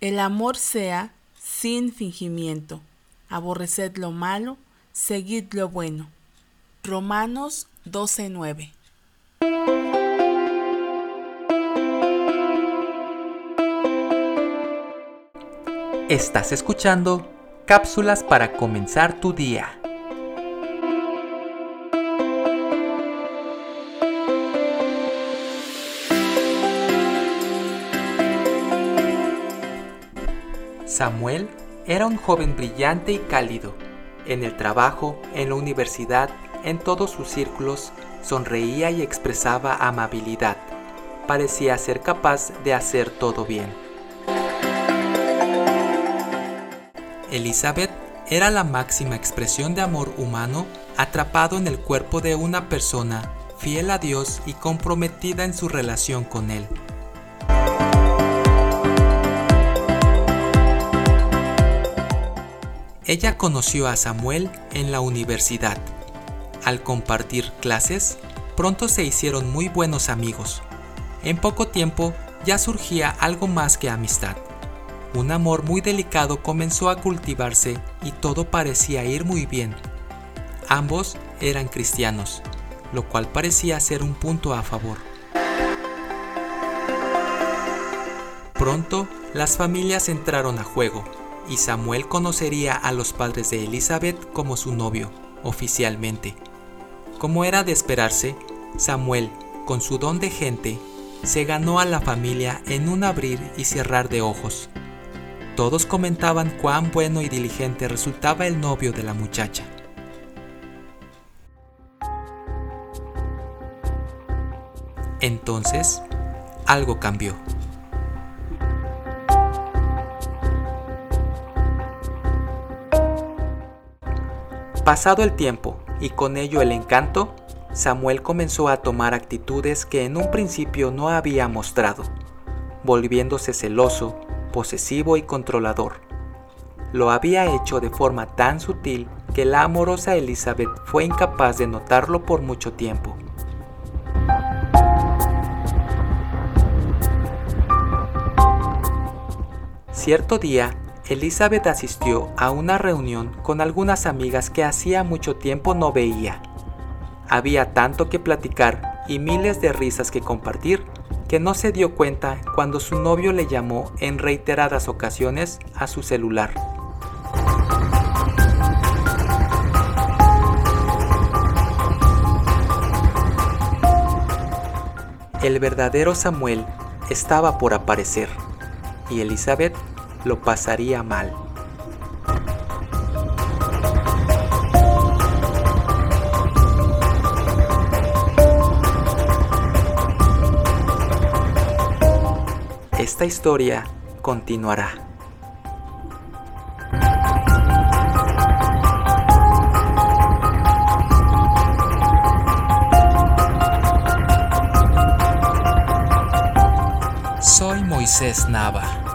El amor sea sin fingimiento. Aborreced lo malo, seguid lo bueno. Romanos 12:9 Estás escuchando cápsulas para comenzar tu día. Samuel era un joven brillante y cálido. En el trabajo, en la universidad, en todos sus círculos, sonreía y expresaba amabilidad. Parecía ser capaz de hacer todo bien. Elizabeth era la máxima expresión de amor humano atrapado en el cuerpo de una persona fiel a Dios y comprometida en su relación con Él. Ella conoció a Samuel en la universidad. Al compartir clases, pronto se hicieron muy buenos amigos. En poco tiempo ya surgía algo más que amistad. Un amor muy delicado comenzó a cultivarse y todo parecía ir muy bien. Ambos eran cristianos, lo cual parecía ser un punto a favor. Pronto las familias entraron a juego y Samuel conocería a los padres de Elizabeth como su novio, oficialmente. Como era de esperarse, Samuel, con su don de gente, se ganó a la familia en un abrir y cerrar de ojos. Todos comentaban cuán bueno y diligente resultaba el novio de la muchacha. Entonces, algo cambió. Pasado el tiempo y con ello el encanto, Samuel comenzó a tomar actitudes que en un principio no había mostrado, volviéndose celoso, posesivo y controlador. Lo había hecho de forma tan sutil que la amorosa Elizabeth fue incapaz de notarlo por mucho tiempo. Cierto día, Elizabeth asistió a una reunión con algunas amigas que hacía mucho tiempo no veía. Había tanto que platicar y miles de risas que compartir que no se dio cuenta cuando su novio le llamó en reiteradas ocasiones a su celular. El verdadero Samuel estaba por aparecer y Elizabeth lo pasaría mal. Esta historia continuará. Soy Moisés Nava